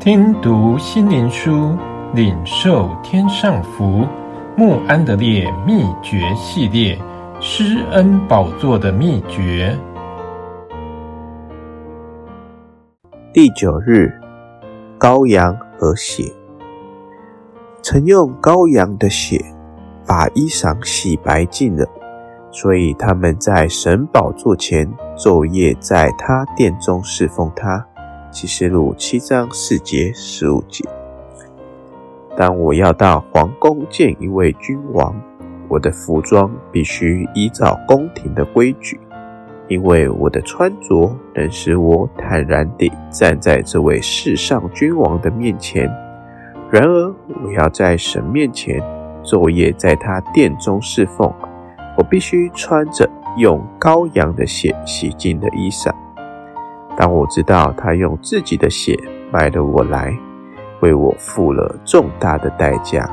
听读心灵书，领受天上福。穆安德烈秘诀系列：施恩宝座的秘诀。第九日，羔羊和血。曾用羔羊的血把衣裳洗白净了，所以他们在神宝座前昼夜在他殿中侍奉他。启示录七章四节十五节。当我要到皇宫见一位君王，我的服装必须依照宫廷的规矩，因为我的穿着能使我坦然地站在这位世上君王的面前。然而，我要在神面前昼夜在他殿中侍奉，我必须穿着用羔羊的血洗净的衣裳。当我知道他用自己的血买了我来，为我付了重大的代价，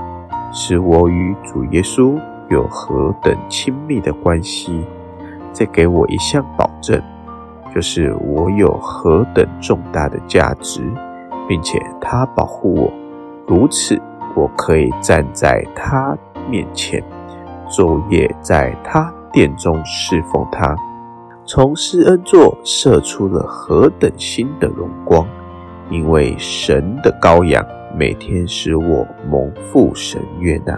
使我与主耶稣有何等亲密的关系，再给我一项保证，就是我有何等重大的价值，并且他保护我。如此，我可以站在他面前，昼夜在他殿中侍奉他。从施恩座射出了何等新的荣光！因为神的羔羊每天使我蒙父神悦纳，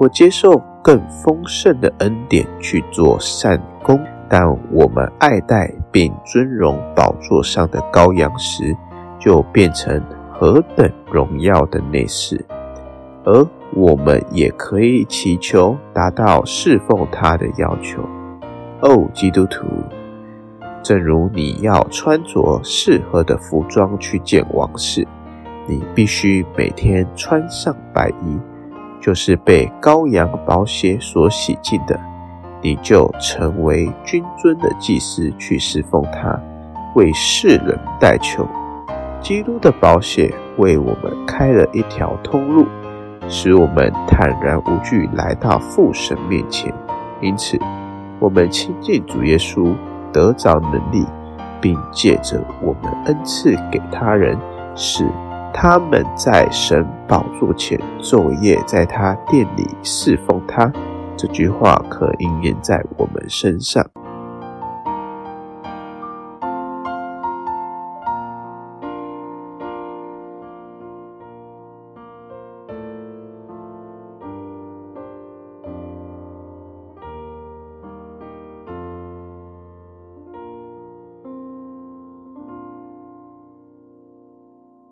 我接受更丰盛的恩典去做善工。当我们爱戴并尊荣宝座上的羔羊时，就变成。何等荣耀的内室，而我们也可以祈求达到侍奉他的要求。哦，基督徒，正如你要穿着适合的服装去见王室，你必须每天穿上白衣，就是被羔羊宝血所洗净的，你就成为君尊的祭司去侍奉他，为世人代求。基督的宝血为我们开了一条通路，使我们坦然无惧来到父神面前。因此，我们亲近主耶稣，得着能力，并借着我们恩赐给他人，使他们在神宝座前昼夜在他殿里侍奉他。这句话可应验在我们身上。